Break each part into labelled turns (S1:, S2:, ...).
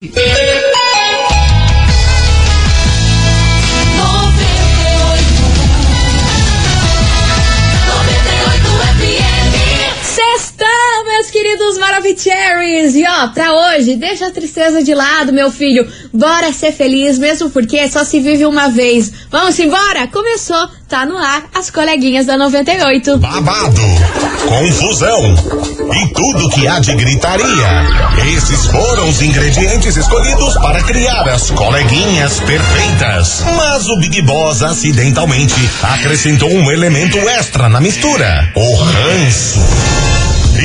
S1: Sextão, pra hoje, deixa a tristeza de lado, meu filho. Bora ser feliz, mesmo porque só se vive uma vez. Vamos embora? Começou, tá no ar, as coleguinhas da 98.
S2: babado, confusão e tudo que há de gritaria. Esses foram os ingredientes escolhidos para criar as coleguinhas perfeitas. Mas o Big Boss acidentalmente acrescentou um elemento extra na mistura: o ranço.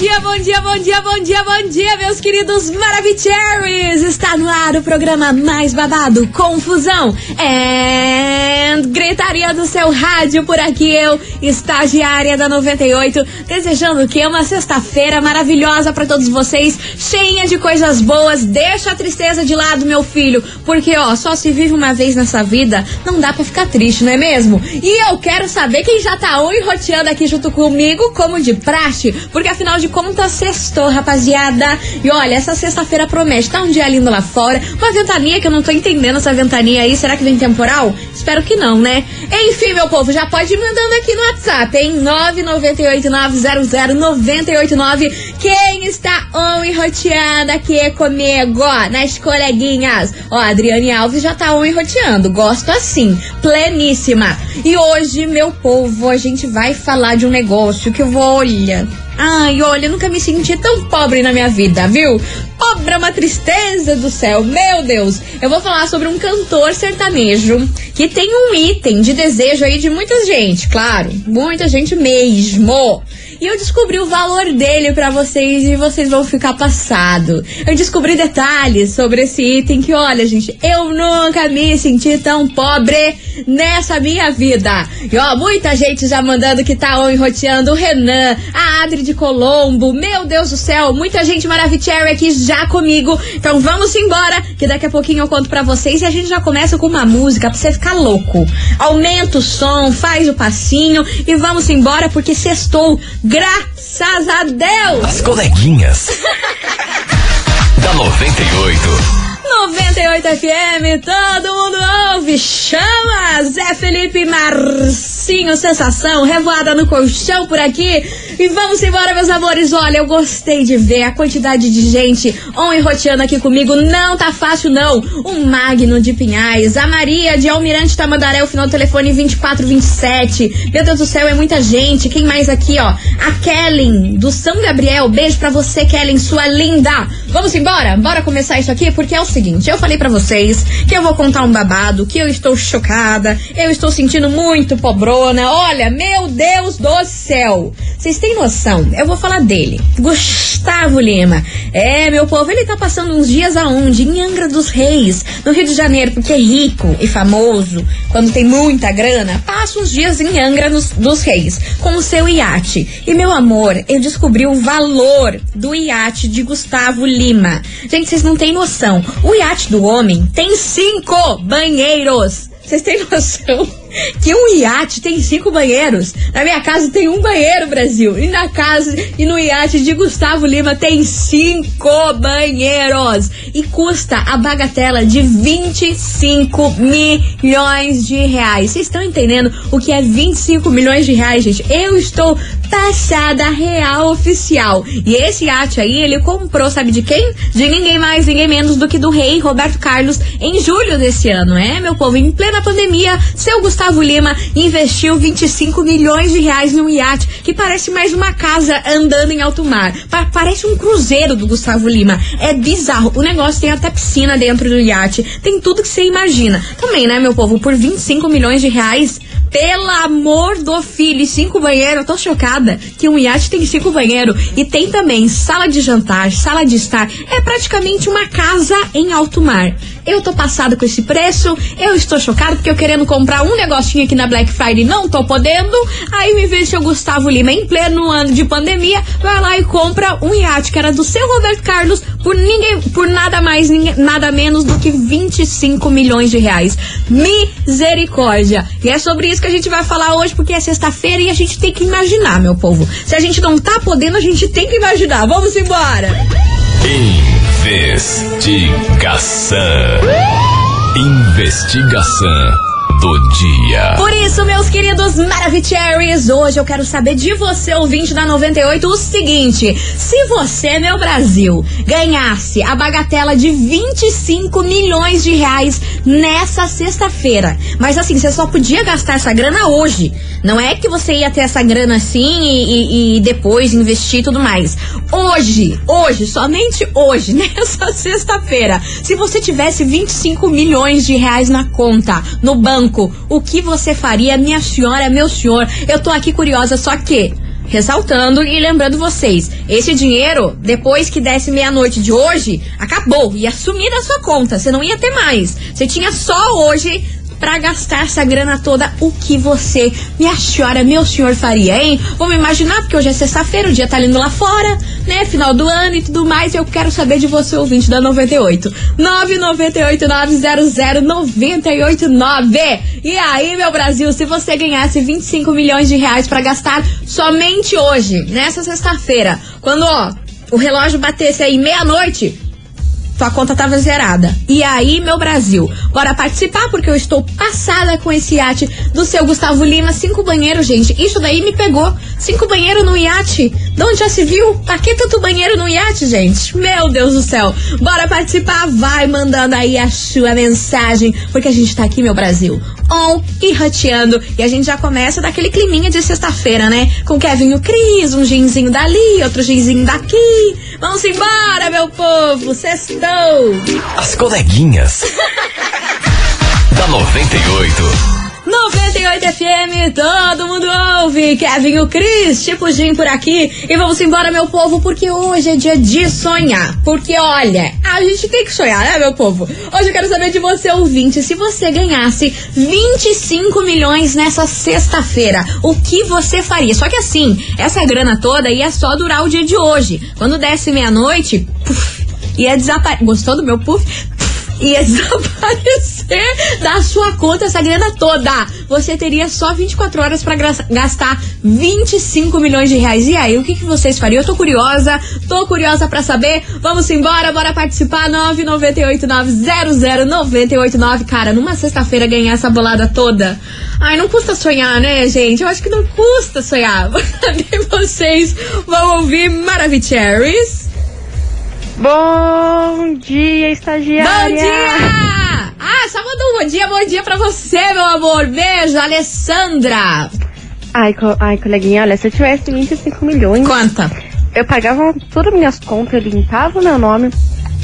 S1: dia, bom dia, bom dia, bom dia, bom dia, meus queridos Maravicheries! Está no ar o programa mais babado, Confusão and Gritaria do seu rádio por aqui, eu, estagiária da 98, desejando que uma sexta-feira maravilhosa para todos vocês, cheia de coisas boas. Deixa a tristeza de lado, meu filho, porque ó, só se vive uma vez nessa vida, não dá para ficar triste, não é mesmo? E eu quero saber quem já tá e roteando aqui junto comigo, como de praxe, porque afinal de contas, sextou, rapaziada. E olha, essa sexta-feira promete. Tá um dia lindo lá fora. Uma ventania que eu não tô entendendo essa ventania aí. Será que vem temporal? Espero que não, né? Enfim, meu povo, já pode ir mandando aqui no WhatsApp, hein? 998900989. Quem está on e roteando aqui comigo, ó, nas coleguinhas? Ó, a Adriane Alves já tá on e roteando. Gosto assim, pleníssima. E hoje, meu povo, a gente vai falar de um negócio que eu vou, olha, Ai, olha, eu nunca me senti tão pobre na minha vida, viu? Pobre é uma tristeza do céu, meu Deus. Eu vou falar sobre um cantor sertanejo que tem um item de desejo aí de muita gente, claro, muita gente mesmo. E eu descobri o valor dele para vocês e vocês vão ficar passado. Eu descobri detalhes sobre esse item que, olha, gente, eu nunca me senti tão pobre nessa minha vida. E ó, muita gente já mandando que tá on roteando o Renan, a Adri de Colombo, meu Deus do céu, muita gente maravilhosa aqui já comigo. Então vamos embora, que daqui a pouquinho eu conto para vocês e a gente já começa com uma música pra você ficar louco. Aumenta o som, faz o passinho e vamos embora porque sextou. Graças a Deus!
S3: As coleguinhas. da 98.
S1: 98 FM, todo mundo ouve, chama! Zé Felipe Marcinho, sensação, revoada no colchão por aqui. E vamos embora, meus amores. Olha, eu gostei de ver a quantidade de gente on e roteando aqui comigo. Não tá fácil, não. O Magno de Pinhais, a Maria de Almirante Tamandaré, o final do telefone 2427. Meu Deus do céu, é muita gente. Quem mais aqui, ó? A Kellen, do São Gabriel. Beijo pra você, Kellen, sua linda. Vamos embora? Bora começar isso aqui, porque é o seguinte, eu falei para vocês que eu vou contar um babado, que eu estou chocada, eu estou sentindo muito Olha, meu Deus do céu. Vocês têm noção? Eu vou falar dele. Gustavo Lima. É, meu povo, ele tá passando uns dias aonde? Em Angra dos Reis, no Rio de Janeiro, porque é rico e famoso, quando tem muita grana, passa uns dias em Angra nos, dos Reis, com o seu iate. E, meu amor, eu descobri o valor do iate de Gustavo Lima. Gente, vocês não têm noção. O iate do homem tem cinco banheiros. Vocês têm noção que um iate tem cinco banheiros? Na minha casa tem um banheiro, Brasil. E na casa e no iate de Gustavo Lima tem cinco banheiros. E custa a bagatela de 25 milhões de reais. Vocês estão entendendo o que é 25 milhões de reais, gente? Eu estou taxada real oficial. E esse iate aí, ele comprou, sabe de quem? De ninguém mais, ninguém menos do que do rei Roberto Carlos em julho desse ano, é, meu povo? Em plena pandemia, seu Gustavo Lima investiu 25 milhões de reais num iate que parece mais uma casa andando em alto mar. Pa parece um cruzeiro do Gustavo Lima. É bizarro. O negócio tem até piscina dentro do iate. Tem tudo que você imagina. Também, né, meu povo? Por 25 milhões de reais, pelo amor do filho, cinco banheiros, eu tô chocada que um iate tem cinco banheiros. E tem também sala de jantar, sala de estar. É praticamente uma casa em alto mar. Eu tô passada com esse preço, eu estou chocada porque eu querendo comprar um negocinho aqui na Black Friday não tô podendo. Aí me vê seu Gustavo Lima em pleno ano de pandemia, vai lá e compra um iate que era do seu Roberto Carlos por ninguém, por nada mais, nada menos do que 25 milhões de reais. Misericórdia. E é sobre isso que a gente vai falar hoje, porque é sexta-feira e a gente tem que imaginar, meu povo. Se a gente não tá podendo, a gente tem que imaginar. Vamos embora.
S3: Investigação. Investigação do dia.
S1: Por isso, meus queridos Maravicheries, hoje eu quero saber de você, ouvinte da 98, o seguinte: se você, meu Brasil, ganhasse a bagatela de 25 milhões de reais nessa sexta-feira, mas assim, você só podia gastar essa grana hoje. Não é que você ia ter essa grana assim e, e, e depois investir e tudo mais. Hoje, hoje, somente hoje, nessa sexta-feira, se você tivesse 25 milhões de reais na conta, no banco, o que você faria, minha senhora, meu senhor? Eu tô aqui curiosa, só que ressaltando e lembrando vocês, esse dinheiro, depois que desse meia-noite de hoje, acabou, ia sumir da sua conta, você não ia ter mais. Você tinha só hoje para gastar essa grana toda, o que você, minha senhora, meu senhor, faria, hein? Vamos imaginar, porque hoje é sexta-feira, o dia tá lindo lá fora, né? Final do ano e tudo mais. Eu quero saber de você, ouvinte da 98. 998-900-989. E aí, meu Brasil, se você ganhasse 25 milhões de reais para gastar somente hoje, nessa sexta-feira, quando, ó, o relógio batesse aí meia-noite, tua conta tava zerada. E aí, meu Brasil, bora participar porque eu estou passada com esse iate do seu Gustavo Lima. Cinco banheiros, gente. Isso daí me pegou. Cinco banheiros no iate. De onde já se viu? Pra que tanto banheiro no iate, gente? Meu Deus do céu. Bora participar? Vai mandando aí a sua mensagem, porque a gente tá aqui, meu Brasil, on e rateando. E a gente já começa daquele climinha de sexta-feira, né? Com Kevin o Cris, um ginzinho dali, outro ginzinho daqui. Vamos embora, meu povo. Sextou.
S3: As coleguinhas. da 98.
S1: 98 FM, todo mundo ouve. Kevin o Cris, tipo Jim por aqui. E vamos embora, meu povo, porque hoje é dia de sonhar. Porque olha, a gente tem que sonhar, né, meu povo? Hoje eu quero saber de você, ouvinte, se você ganhasse 25 milhões nessa sexta-feira, o que você faria? Só que assim, essa grana toda ia só durar o dia de hoje. Quando desse meia-noite, ia desaparecer. Gostou do meu puff? Ia desaparecer da sua conta essa grana toda. Você teria só 24 horas para gastar 25 milhões de reais. E aí, o que, que vocês fariam? Eu tô curiosa, tô curiosa para saber. Vamos embora, bora participar. 998900989. Cara, numa sexta-feira ganhar essa bolada toda. Ai, não custa sonhar, né, gente? Eu acho que não custa sonhar. Cadê vocês? Vão ouvir Maravicheries?
S4: Bom dia, estagiária!
S1: Bom dia! Ah, só mandou um bom dia, bom dia pra você, meu amor. Beijo, Alessandra.
S4: Ai, co ai, coleguinha, olha, se eu tivesse 25 milhões,
S1: Quanta?
S4: eu pagava todas as minhas contas, eu limpava o meu nome,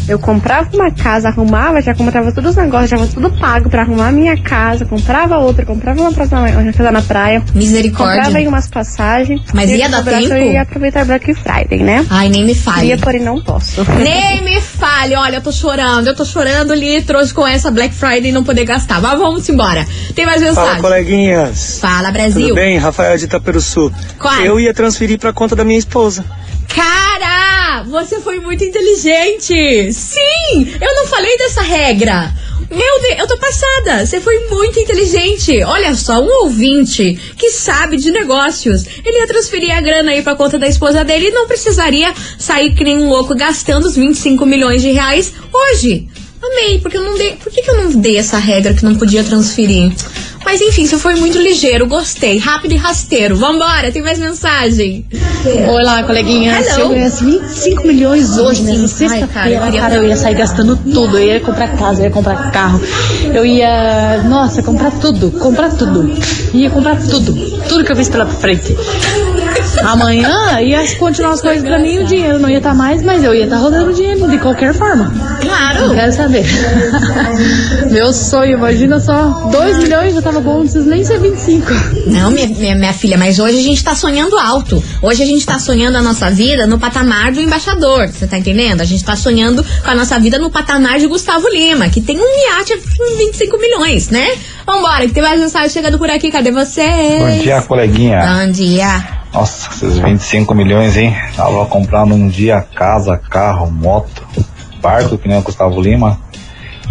S4: eu comprava uma casa, arrumava, já comprava todos os negócios, já tava tudo pago pra arrumar a minha casa, comprava outra, comprava uma, praça, uma casa na praia, comprava aí
S1: Misericórdia.
S4: umas passagens.
S1: Mas
S4: e
S1: ia dar tempo?
S4: Eu ia aproveitar Black Friday, né?
S1: Ai, nem me fale.
S4: Ia, porém não posso.
S1: Nem me fale, olha, eu tô chorando, eu tô chorando litros com essa Black Friday e não poder gastar. Mas vamos embora. Tem mais mensagem?
S5: Fala, coleguinhas.
S1: Fala, Brasil.
S5: Tudo bem? Rafael de Itaperuçu.
S1: Qual?
S5: Eu ia transferir pra conta da minha esposa.
S1: Cara, você foi muito inteligente. Sim, eu não falei dessa regra. Meu Deus, eu tô passada. Você foi muito inteligente. Olha só, um ouvinte que sabe de negócios. Ele ia transferir a grana aí pra conta da esposa dele e não precisaria sair que nem um louco gastando os 25 milhões de reais hoje. Amei, porque eu não dei. Por que, que eu não dei essa regra que não podia transferir? Mas enfim, você foi muito ligeiro, gostei. Rápido e rasteiro. Vambora, tem mais mensagem.
S6: Olá, coleguinha. Se eu ganhasse 25 milhões hoje, nessa
S1: eu
S6: sexta-feira, cara, eu ia sair gastando tudo. Eu ia comprar casa, eu ia comprar carro. Eu ia, nossa, comprar tudo, comprar tudo. Ia comprar tudo. Tudo que eu fiz pela frente. Amanhã ia continuar as coisas pra mim, o dinheiro não ia estar mais, mas eu ia estar rodando dinheiro de qualquer forma.
S1: Claro.
S6: Não quero saber. Meu sonho, imagina só. 2 milhões já tava bom, não precisa nem ser 25.
S1: Não, minha, minha, minha filha, mas hoje a gente tá sonhando alto. Hoje a gente tá sonhando a nossa vida no patamar do embaixador. Você tá entendendo? A gente tá sonhando com a nossa vida no patamar de Gustavo Lima, que tem um iate com 25 milhões, né? Vambora, que tem mais mensagem chegando por aqui. Cadê você?
S7: Bom dia, coleguinha.
S1: Bom dia.
S7: Nossa, esses 25 milhões, hein? Tava comprando um dia casa, carro, moto. parco, que nem o Gustavo Lima.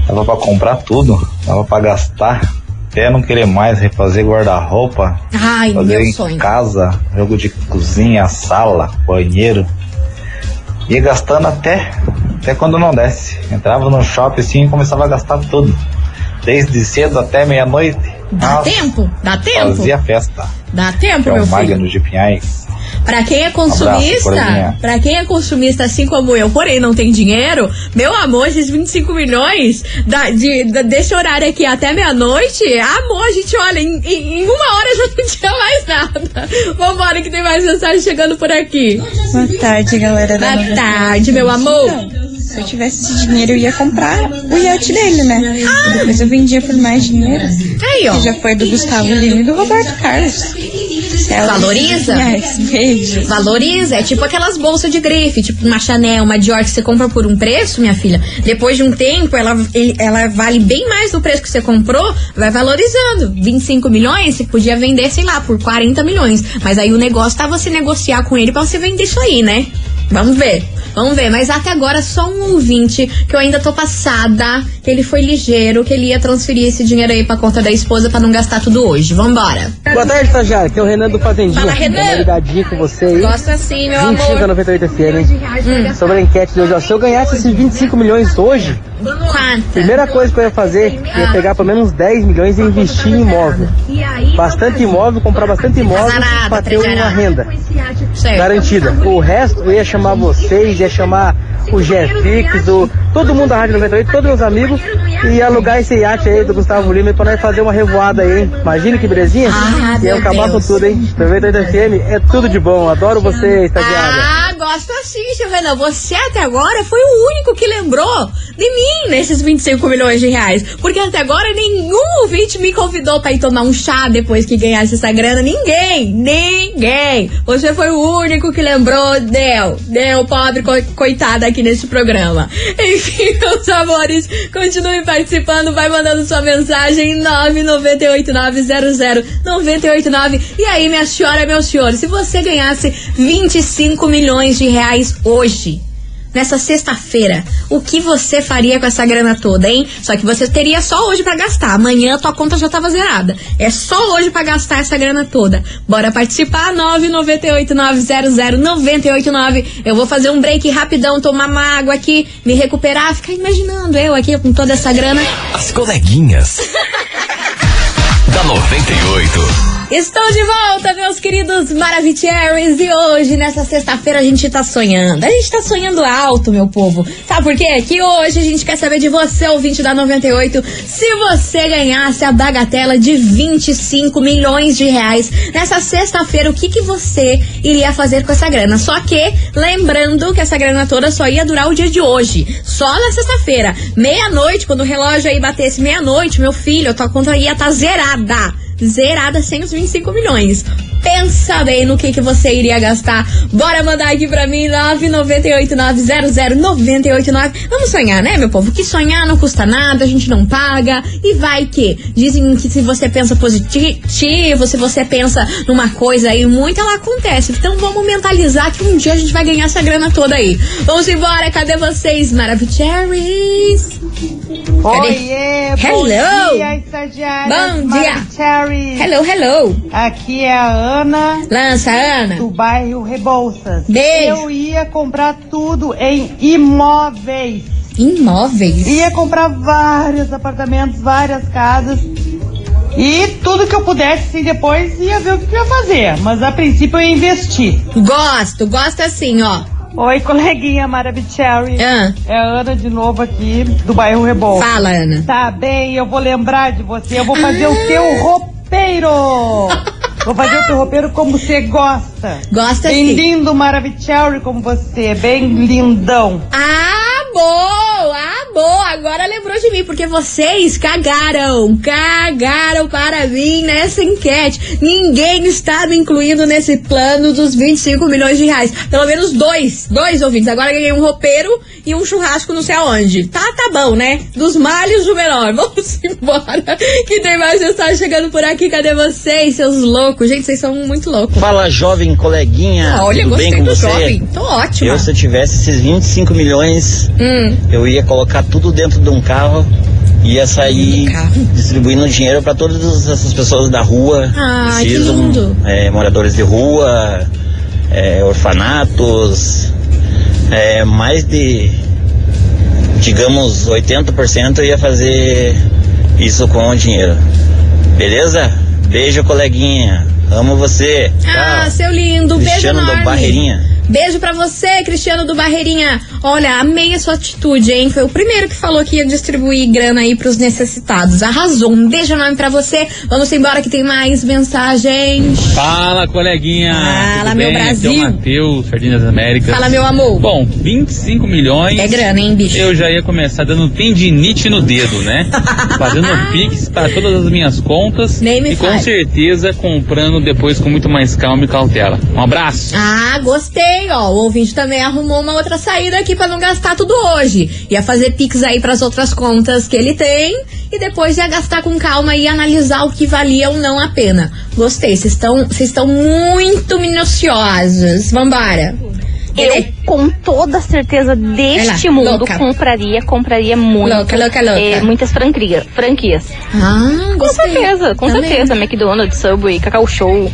S7: Dava pra comprar tudo, dava pra gastar, até não querer mais refazer guarda-roupa,
S1: Ai,
S7: fazer
S1: meu
S7: em
S1: sonho.
S7: casa, jogo de cozinha, sala, banheiro. Ia gastando até, até quando não desce. Entrava no shopping assim e começava a gastar tudo. Desde cedo até meia-noite.
S1: Dá
S7: Nossa,
S1: tempo? Dá tempo?
S7: Fazia festa.
S1: Dá tempo,
S7: Que é
S1: meu
S7: o
S1: filho?
S7: Magno de Pinhais.
S1: Pra quem é consumista,
S7: Corazinha.
S1: pra quem é consumista assim como eu, porém não tem dinheiro, meu amor, esses 25 milhões da, de, da- desse horário aqui até meia-noite, amor, a gente olha, em, em- uma hora já não tinha mais nada. Vambora que tem mais mensagem chegando por aqui.
S8: Boa tarde, galera da
S1: Boa
S8: 98.
S1: tarde, meu amor.
S8: Se eu tivesse esse dinheiro, eu ia comprar o iate dele, né? Depois eu vendia por mais dinheiro.
S1: Aí, ó.
S8: Que já foi do Gustavo Lima e do Roberto Carlos. Ela-
S1: Valoriza?
S8: Yes, beijo.
S1: Valoriza, é tipo aquelas bolsas de grife, tipo uma Chanel, uma Dior que você compra por um preço, minha filha. Depois de um tempo, ela, ela vale bem mais do preço que você comprou, vai valorizando. 25 milhões, você podia vender, sei lá, por 40 milhões. Mas aí o negócio tá você negociar com ele pra você vender isso aí, né? Vamos ver. Vamos ver, mas até agora só um ouvinte que eu ainda tô passada, que ele foi ligeiro, que ele ia transferir esse dinheiro aí pra conta da esposa pra não gastar tudo hoje. Vambora.
S9: Boa tarde, estagiário. Aqui é o Renan do Fazendinha.
S1: Fala, Renan.
S9: Ligadinha com você aí.
S1: Gosta assim, meu
S9: 25
S1: amor.
S9: a 98 FM. Sobre a enquete de hoje, ó. Se eu ganhasse esses 25 milhões hoje,
S1: Quanto?
S9: primeira coisa que eu ia fazer, eu ia pegar pelo menos 10 milhões e investir em imóvel. Bastante imóvel, comprar bastante imóvel pra ter uma renda garantida. O resto eu ia chamar vocês, ia chamar o Jeffix, o, todo mundo da Rádio 98, todos meus amigos, e alugar esse iate aí do Gustavo Lima pra nós fazer uma revoada aí, hein? Imagina que belezinha?
S1: Ah, meu
S9: acabar
S1: Deus.
S9: com tudo, hein? 98 FM é tudo de bom. Adoro você, estagiária.
S1: Ah, gosto assim, seu Renan. Você até agora foi o único que lembrou de mim nesses 25 milhões de reais. Porque até agora nenhum ouvinte me convidou pra ir tomar um chá depois que ganhasse essa grana. Ninguém, ninguém. Você foi o único que lembrou. Deu, deu, pobre co coitada aqui nesse programa. Enfim, meus amores, continue participando. Vai mandando sua mensagem 998900989. E aí, minha senhora, meu senhor, se você ganhasse 25 milhões de reais hoje, nessa sexta-feira, o que você faria com essa grana toda, hein? Só que você teria só hoje pra gastar. Amanhã a tua conta já tava zerada. É só hoje pra gastar essa grana toda. Bora participar? 998900989. Eu vou fazer um break rapidão, tomar uma água aqui, me recuperar, ficar imaginando eu aqui com toda essa grana.
S3: As coleguinhas. da 98.
S1: Estou de volta, meus queridos Maravicheries. E hoje, nessa sexta-feira, a gente tá sonhando. A gente tá sonhando alto, meu povo. Sabe por quê? Que hoje a gente quer saber de você, ouvinte da 98, se você ganhasse a bagatela de 25 milhões de reais nessa sexta-feira, o que, que você iria fazer com essa grana? Só que, lembrando que essa grana toda só ia durar o dia de hoje. Só na sexta-feira. Meia-noite, quando o relógio aí batesse meia-noite, meu filho, a tua conta ia estar zerada zerada sem os 25 milhões. Pensa bem no que, que você iria gastar. Bora mandar aqui pra mim, 998900989. Vamos sonhar, né, meu povo? Que sonhar não custa nada, a gente não paga. E vai que. Dizem que se você pensa positivo, se você pensa numa coisa aí, muito ela acontece. Então vamos mentalizar que um dia a gente vai ganhar essa grana toda aí. Vamos embora, cadê vocês, Maravicheries?
S10: Oiê, bom
S1: Hello.
S10: dia, estagiária.
S1: Bom dia.
S10: Cherry.
S1: Hello, hello.
S10: Aqui é a Ana.
S1: Lança, Ana.
S10: Do bairro Rebouças.
S1: Beijo.
S10: Eu ia comprar tudo em imóveis.
S1: Imóveis?
S10: Ia comprar vários apartamentos, várias casas. E tudo que eu pudesse, sim, depois ia ver o que eu ia fazer. Mas a princípio eu ia investir.
S1: Gosto, gosto assim, ó.
S10: Oi, coleguinha Maravicherry.
S1: Ah.
S10: É a Ana de novo aqui, do bairro Rebouças.
S1: Fala, Ana.
S10: Tá bem, eu vou lembrar de você. Eu vou fazer o teu roupeiro. Vou fazer o teu roupeiro como você gosta.
S1: Gosta
S10: bem
S1: sim.
S10: lindo, Maravicherry como você. Bem lindão.
S1: Ah, bom! Ah, bom, agora lembrou de mim, porque vocês cagaram, cagaram para mim nessa enquete. Ninguém está me incluindo nesse plano dos 25 milhões de reais. Pelo menos dois, dois ouvintes. Agora ganhei um roupeiro e um churrasco não sei aonde. Tá, tá bom, né? Dos males do menor. Vamos embora. Que tem mais mensagem chegando por aqui. Cadê vocês, seus loucos? Gente, vocês são muito loucos.
S11: Fala, jovem coleguinha.
S1: Olha,
S11: Tudo
S1: gostei
S11: bem com
S1: do
S11: você?
S1: jovem. Tô ótima.
S11: Eu, se eu tivesse esses 25 milhões,
S1: Hum.
S11: eu ia colocar tudo dentro de um carro. Ia sair distribuindo dinheiro para todas essas pessoas da rua
S1: Ah, que lindo.
S11: é, moradores de rua, é, orfanatos, é, mais de, digamos, 80% eu ia fazer isso com o dinheiro. Beleza? Beijo, coleguinha. Amo você.
S1: Ah, seu lindo. Beijo
S11: Cristiano do
S1: enorme.
S11: Barreirinha.
S1: Beijo pra você, Cristiano do Barreirinha. Olha, amei a sua atitude, hein? Foi o primeiro que falou que ia distribuir grana aí pros necessitados. Arrasou. Um beijo enorme pra você. Vamos embora que tem mais mensagens.
S12: Fala, coleguinha.
S1: Fala,
S12: Tudo
S1: meu
S12: bem?
S1: Brasil.
S12: Aqui é o Matheus, Jardim das Américas.
S1: Fala, meu amor.
S12: Bom, 25 milhões.
S1: É grana, hein, bicho?
S12: Eu já ia começar dando tendinite no dedo, né? Fazendo pix para todas as minhas contas.
S1: Nem me
S12: e com
S1: fale.
S12: certeza comprando depois com muito mais calma e cautela. Um abraço.
S1: Ah, gostei, ó. O ouvinte também arrumou uma outra saída aqui pra não gastar tudo hoje. Ia fazer pix aí pras outras contas que ele tem e depois ia gastar com calma e analisar o que valia ou não a pena. Gostei, vocês estão vocês estão muito minuciosos. Vambora.
S13: Eu, com toda certeza deste
S1: lá,
S13: mundo,
S1: louca.
S13: compraria, compraria muito.
S1: Louca, louca, louca.
S13: eh, muitas franquias. franquias.
S1: Ah,
S13: Com certeza, com
S1: Também.
S13: certeza. McDonald's, Subway, Cacau Show.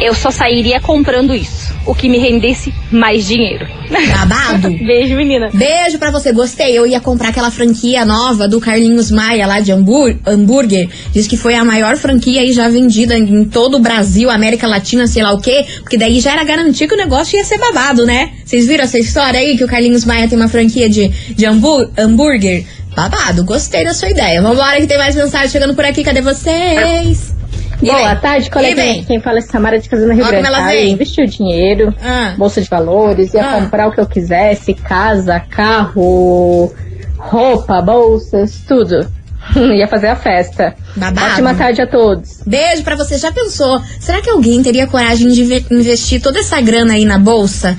S13: Eu só sairia comprando isso. O que me rendesse mais dinheiro.
S1: Babado.
S13: Beijo, menina.
S1: Beijo pra você, gostei. Eu ia comprar aquela franquia nova do Carlinhos Maia lá de hambúr- hambúrguer. Diz que foi a maior franquia aí já vendida em todo o Brasil, América Latina, sei lá o quê. Porque daí já era garantir que o negócio ia ser babado, né? Vocês viram essa história aí que o Carlinhos Maia tem uma franquia de, de hambú- hambúrguer? Babado, gostei da sua ideia. Vambora que tem mais mensagem chegando por aqui. Cadê vocês?
S14: Boa tarde,
S1: vem?
S14: Quem fala é Samara de Casana Rio
S1: Ó,
S14: Grande.
S1: como ela vem.
S14: Eu investi o dinheiro,
S1: Ah.
S14: bolsa de valores, ia
S1: Ah.
S14: comprar o que eu quisesse, casa, carro, roupa, bolsas, tudo. ia fazer a festa.
S1: Babado.
S14: Ótima tarde a todos.
S1: Beijo pra você. Já pensou? Será que alguém teria coragem de ve- investir toda essa grana aí na bolsa?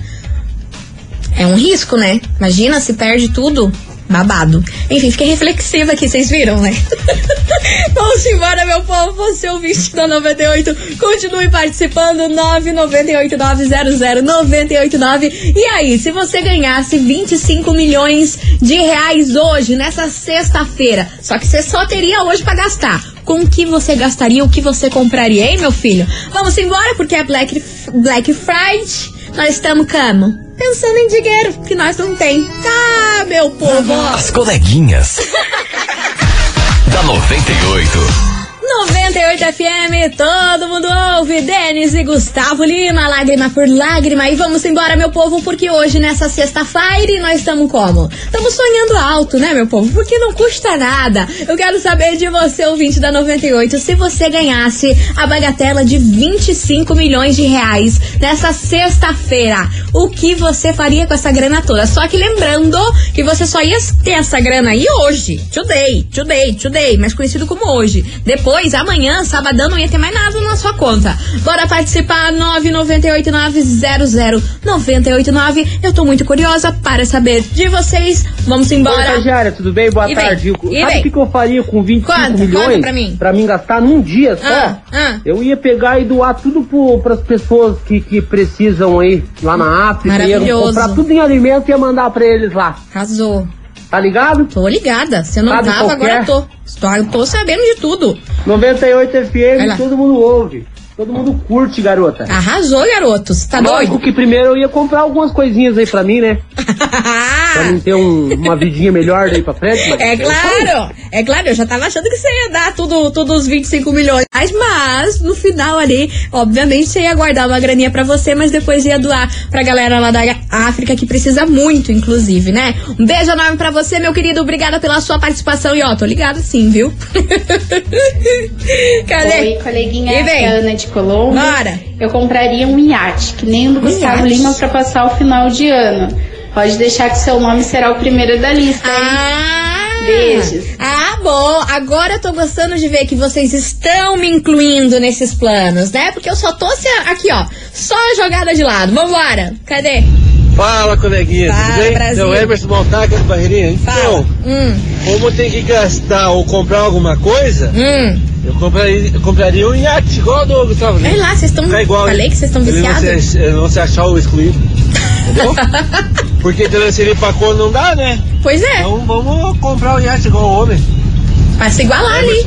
S1: É um risco, né? Imagina se perde tudo. Babado. Enfim, fiquei reflexiva aqui, vocês viram, né? Vamos embora, meu povo. Você é o ouvinte da 98. Continue participando. 998-900-989. E aí, se você ganhasse 25 milhões de reais hoje, nessa sexta-feira, só que você só teria hoje pra gastar. Com o que você gastaria, o que você compraria, hein, meu filho? Vamos embora, porque é Black, Black Friday. Nós estamos como? Pensando em dinheiro, que nós não tem. Ah, meu povo!
S3: As coleguinhas. da 98.
S1: 98 FM, todo mundo ouve. Denis e Gustavo Lima, lágrima por lágrima. E vamos embora, meu povo, porque hoje, nessa sexta-feira, nós estamos como? Estamos sonhando alto, né, meu povo? Porque não custa nada. Eu quero saber de você, ouvinte da 98, se você ganhasse a bagatela de 25 milhões de reais nessa sexta-feira. O que você faria com essa grana toda? Só que lembrando que você só ia ter essa grana aí hoje. Today, today, today, mais conhecido como hoje. Depois, amanhã, sabadão, não ia ter mais nada na sua conta. Bora participar, 998900989. Eu tô muito curiosa para saber de vocês. Vamos
S9: Oi,
S1: embora.
S9: estagiária, tudo bem? Boa
S1: E vem,
S9: tarde.
S1: e
S9: Sabe
S1: vem.
S9: o que, que eu faria com 25
S1: Conta,
S9: milhões
S1: conta pra mim.
S9: pra mim gastar num dia só?
S1: Ah, ah.
S9: Eu ia pegar e doar tudo para as pessoas que, que precisam aí lá na África. Ia
S1: Maravilhoso.
S9: comprar tudo em alimento e ia mandar pra eles lá.
S1: Arrasou.
S9: Tá ligado?
S1: Tô ligada. Se eu não
S9: Sabe
S1: tava,
S9: qual que
S1: agora
S9: é?
S1: tô. tô. Tô sabendo de tudo.
S9: 98
S1: Vai
S9: FM, todo mundo ouve. Todo mundo curte, garota.
S1: Arrasou, garotos. Tá
S9: Lógico
S1: doido?
S9: que primeiro eu ia comprar algumas coisinhas aí pra mim, né? pra mim ter um- uma vidinha melhor daí pra frente. mas-
S1: É claro, é claro, eu já tava achando que você ia dar tudo, tudo os 25 milhões. Mas no final ali, obviamente, você ia guardar uma graninha pra você, mas depois ia doar pra galera lá da África que precisa muito, inclusive, né? Um beijo enorme pra você, meu querido. Obrigada pela sua participação. E ó, tô ligada sim, viu? Cadê?
S15: Oi, coleguinha
S1: E vem?
S15: é Ana de Colombo.
S1: Bora.
S15: Eu compraria um iate, que nem o do Gustavo
S1: iate.
S15: Lima, pra passar o final de ano.
S14: Pode deixar que seu nome será o primeiro da lista. hein?
S1: Ah!
S14: Beijos.
S1: Ah, bom. Agora eu tô gostando de ver que vocês estão me incluindo nesses planos, né? Porque eu só tô se- aqui, ó. Só a jogada de lado. Vambora. Cadê?
S15: Fala, coleguinha,
S1: Fala,
S15: tudo bem?
S1: Brasil.
S15: É o Emerson Montaca do Barreirinha. Então,
S1: Hum,
S15: como tem que gastar ou comprar alguma coisa,
S1: hum.
S15: Eu, compraria, eu compraria um iate, igual do Gustavo Lima.
S1: Olha lá, vocês estão.
S15: Ficar igual,
S1: Falei que vocês estão
S15: não
S1: viciados.
S15: ele não se achar o excluído. Entendeu? Porque transferir pra cor não dá, né?
S1: Pois é.
S15: Então vamos comprar o iate igual o homem.
S1: Vai se igualar ali.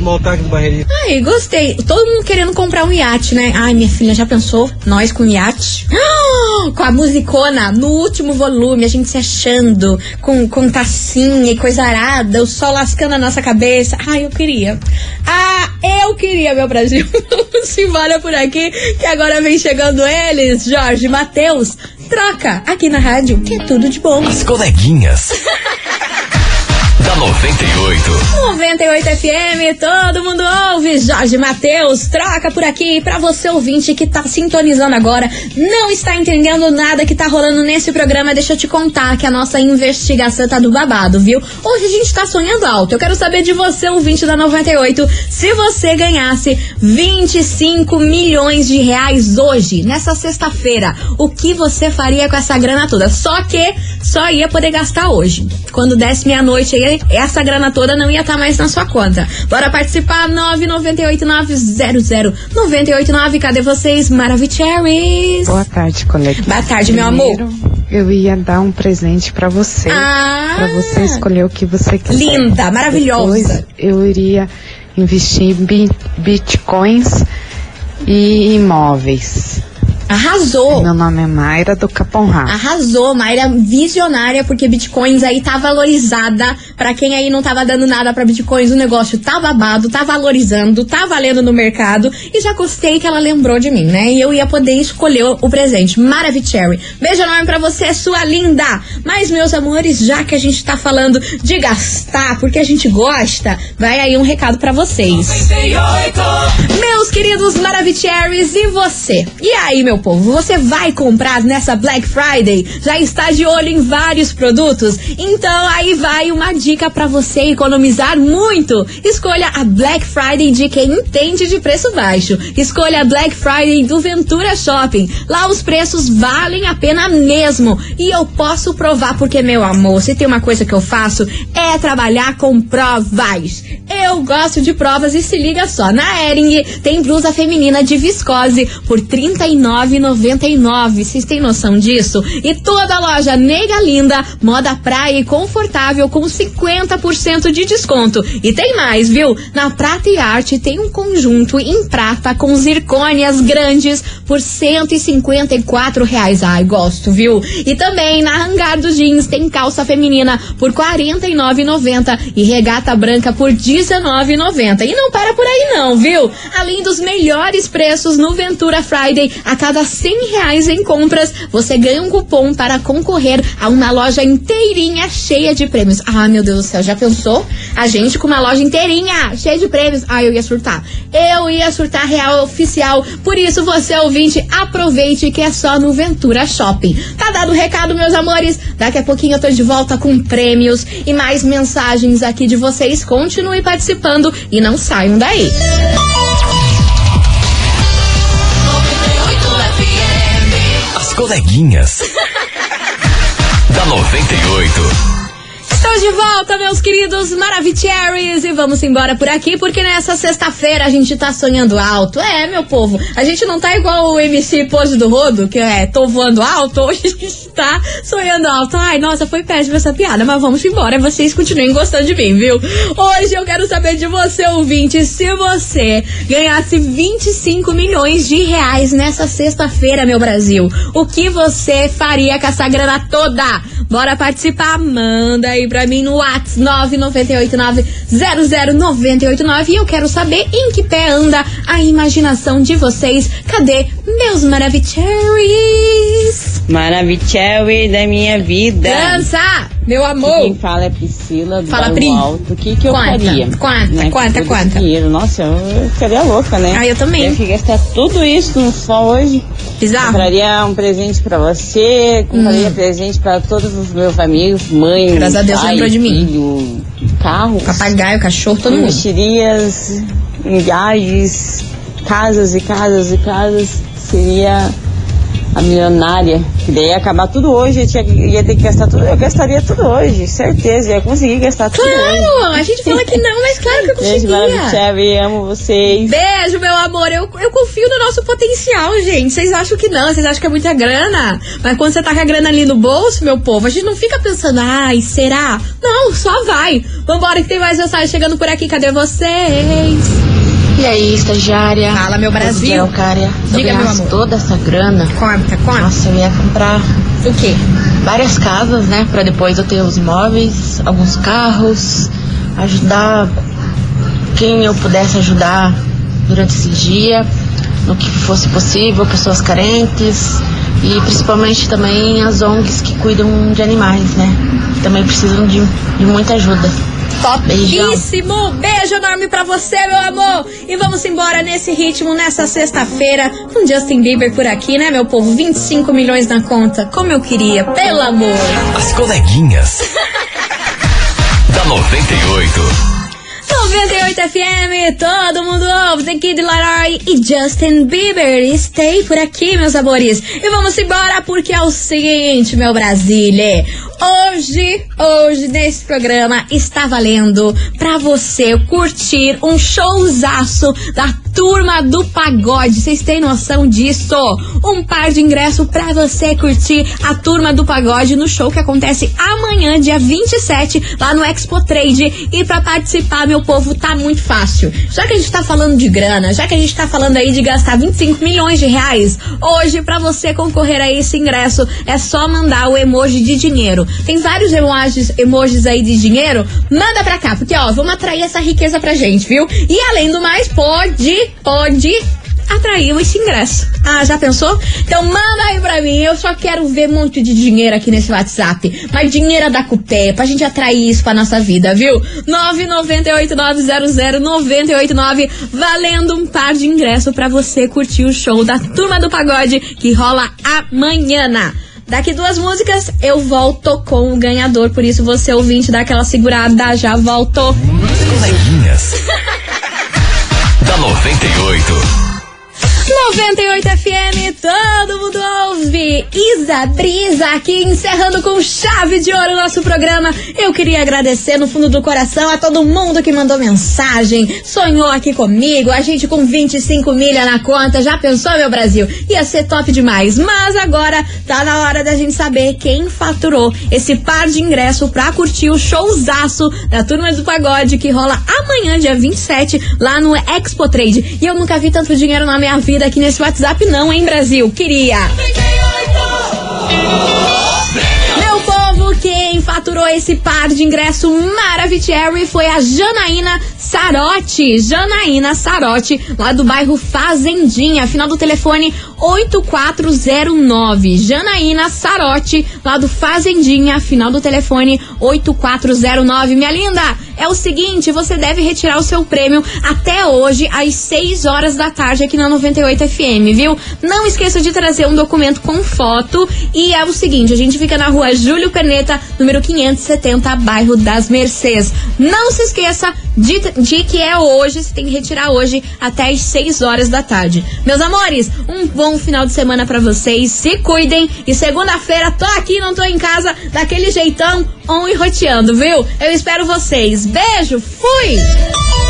S15: Do.
S1: Ai, gostei. Todo mundo querendo comprar um iate, né? Ai, minha filha, já pensou? Nós com iate? Ah, Com a musicona no último volume, a gente se achando com, com tacinha e coisa arada, o sol lascando a nossa cabeça. Ai, eu queria. Ah, eu queria, meu Brasil. Vamos embora por aqui, que agora vem chegando eles, Jorge Matheus. Troca aqui na rádio, que é tudo de bom.
S3: As coleguinhas. da 98.
S1: 98 FM, todo mundo ouve. Jorge Matheus, troca por aqui pra você ouvinte que tá sintonizando agora, não está entendendo nada que tá rolando nesse programa. Deixa eu te contar que a nossa investigação tá do babado, viu? Hoje a gente tá sonhando alto. Eu quero saber de você, ouvinte da 98, se você ganhasse 25 milhões de reais hoje, nessa sexta-feira, o que você faria com essa grana toda? Só que só ia poder gastar hoje. Quando desse meia-noite aí, essa grana toda não ia estar mais na sua conta. Bora participar, 998900989. Cadê vocês, Maravicheries?
S16: Boa tarde, colega.
S1: Boa tarde, meu amor.
S16: Eu ia dar um presente pra você.
S1: Ah.
S16: Pra você escolher o que você quiser.
S1: Linda, maravilhosa.
S16: Depois eu iria investir em bi- bitcoins e imóveis.
S1: Arrasou.
S16: Meu nome é Mayra do Capão Raso.
S1: Arrasou, Mayra visionária, porque bitcoins aí tá valorizada. Pra quem aí não tava dando nada pra bitcoins, o negócio tá babado, tá valorizando, tá valendo no mercado. E já gostei que ela lembrou de mim, né? E eu ia poder escolher o presente. Maravicherry. Beijo enorme pra você, sua linda. Mas, meus amores, já que a gente tá falando de gastar, porque a gente gosta, vai aí um recado pra vocês. Meus queridos Maravicheries, e você? E aí, meu meu povo, você vai comprar nessa Black Friday? Já está de olho em vários produtos? Então aí vai uma dica para você economizar muito. Escolha a Black Friday de quem entende de preço baixo. Escolha a Black Friday do Ventura Shopping. Lá os preços valem a pena mesmo. E eu posso provar porque meu amor, se tem uma coisa que eu faço é trabalhar com provas. Eu gosto de provas e se liga só, na Ering tem blusa feminina de viscose por 39 9,99. Vocês têm noção disso? E toda a loja Nega Linda, moda praia e confortável com 50% de desconto. E tem mais, viu? Na Prata e Arte tem um conjunto em prata com zircônias grandes por 154 reais. Ai, gosto, viu? E também na Hangar dos Jeans tem calça feminina por 49,90 e regata branca por 19,90. E não para por aí não, viu? Além dos melhores preços no Ventura Friday, a cada 100 reais em compras, você ganha um cupom para concorrer a uma loja inteirinha cheia de prêmios. Ah, meu Deus do céu, já pensou? A gente com uma loja inteirinha cheia de prêmios. Ah, eu ia surtar. Eu ia surtar real oficial. Por isso, você ouvinte, aproveite que é só no Ventura Shopping. Tá dado o recado, meus amores? Daqui a pouquinho eu tô de volta com prêmios e mais mensagens aqui de vocês. Continue participando e não saiam daí.
S3: As coleguinhas. da 98.
S1: Estou de volta, meus queridos Maravicheries, e vamos embora por aqui, porque nessa sexta-feira a gente tá sonhando alto. É, meu povo, a gente não tá igual o MC Pose do Rodo, que é tô voando alto, hoje a gente tá sonhando alto. Ai, nossa, foi péssima essa piada, mas vamos embora, vocês continuem gostando de mim, viu? Hoje eu quero saber de você, ouvinte, se você ganhasse 25 milhões de reais nessa sexta-feira, meu Brasil, o que você faria com essa grana toda? Bora participar, manda aí pra mim no WhatsApp 998900989 e eu quero saber em que pé anda a imaginação de vocês. Cadê meus Maravicheries?
S17: Maravicherry da minha vida.
S1: Dança, meu amor.
S17: Quem fala é Priscila do
S1: Fala, Pri.
S17: Alto. O que, que eu
S1: Conta,
S17: faria?
S1: conta,
S17: Né,
S1: conta.
S17: esse Dinheiro. Nossa, eu ficaria louca, né?
S1: Ah, eu também.
S17: Eu que gastar tudo isso no sol hoje.
S1: Bizarro.
S17: Compraria um presente pra você, compraria presente pra todos os meus amigos, mãe,
S1: Hum. Graças a Deus,
S17: pai,
S1: lembrou de mim.
S17: filho, carro.
S1: Papagaio, cachorro, todo mundo.
S17: Em viagens, casas e casas e casas. Seria a milionária. Que daí ia acabar tudo hoje, eu tinha, ia ter que gastar tudo. Eu gastaria tudo hoje, certeza. Ia conseguir gastar tudo hoje.
S1: Claro, a gente fala que não, mas claro que eu
S17: Beijo,
S1: conseguia.
S17: Maravilha, amo vocês.
S1: Beijo, meu amor. Eu, eu confio no nosso potencial, gente. Vocês acham que não, vocês acham que é muita grana. Mas quando você tá com a grana ali no bolso, meu povo, a gente não fica pensando, ai, será? Não, só vai. Vambora que tem mais mensagem chegando por aqui. Cadê vocês?
S18: E aí, estagiária?
S1: Fala, meu Brasil.
S18: Araucária. Se
S1: Diga,
S18: eu
S1: meu amor.
S18: toda essa grana.
S1: Conta, conta.
S18: Nossa, eu ia comprar.
S1: O quê?
S18: Várias casas, né? Pra depois eu ter os imóveis, alguns carros, ajudar quem eu pudesse ajudar durante esse dia, no que fosse possível, pessoas carentes e principalmente também as ONGs que cuidam de animais, né? Que também precisam de, de muita ajuda.
S1: Topíssimo! Beijo enorme pra você, meu amor! E vamos embora nesse ritmo, nessa sexta-feira, com Justin Bieber por aqui, né, meu povo? 25 milhões na conta, como eu queria, pelo amor!
S3: As coleguinhas. da 98.
S1: 98 FM, todo mundo ouve, The Kid Laroi e Justin Bieber. Stay por aqui, meus amores. E vamos embora porque é o seguinte, meu Brasília. Hoje, hoje nesse programa está valendo pra você curtir um showzaço da Turma do Pagode. Vocês têm noção disso? Um par de ingresso pra você curtir a Turma do Pagode no show que acontece amanhã, dia 27, lá no Expo Trade. E pra participar, meu povo, tá muito fácil. Já que a gente tá falando de grana, já que a gente tá falando aí de gastar 25 milhões de reais, hoje pra você concorrer a esse ingresso é só mandar o emoji de dinheiro. Tem vários emojis, emojis aí de dinheiro, manda pra cá, porque ó, vamos atrair essa riqueza pra gente, viu? E além do mais, pode, pode atrair esse ingresso. Ah, já pensou? Então manda aí pra mim, eu só quero ver muito de dinheiro aqui nesse WhatsApp. Mas dinheiro é da cupé, pra gente atrair isso pra nossa vida, viu? 998900989, valendo um par de ingresso pra você curtir o show da Turma do Pagode que rola amanhã. Daqui duas músicas eu volto com o ganhador, por isso você ouvinte dá aquela segurada, já volto.
S3: Coleguinhas. da 98.
S1: 98 FM, todo mundo ouve. Isa Brisa aqui encerrando com chave de ouro o nosso programa. Eu queria agradecer no fundo do coração a todo mundo que mandou mensagem, sonhou aqui comigo, a gente com 25 milha na conta. Já pensou, meu Brasil? Ia ser top demais. Mas agora tá na hora da gente saber quem faturou esse par de ingresso pra curtir o showzaço da Turma do Pagode que rola amanhã, dia 27, lá no Expo Trade. E eu nunca vi tanto dinheiro na minha vida aqui nesse WhatsApp, não, hein, Brasil? Queria. Meu povo, quem faturou esse par de ingresso Maravicherry foi a Janaína Sarotti. Janaína Sarotti, lá do bairro Fazendinha, final do telefone 8409. Janaína Sarotti, lá do Fazendinha, final do telefone 8409. Minha linda, é o seguinte, você deve retirar o seu prêmio até hoje, às 6 horas da tarde, aqui na 98 FM, viu? Não esqueça de trazer um documento com foto. E é o seguinte, a gente fica na rua Júlio Perneta, número 570, bairro das Mercês. Não se esqueça de, que é hoje, você tem que retirar hoje até às 6 horas da tarde. Meus amores, um bom final de semana pra vocês, se cuidem. E segunda-feira tô aqui, não tô em casa, daquele jeitão, on e roteando, viu? Eu espero vocês. Beijo, fui!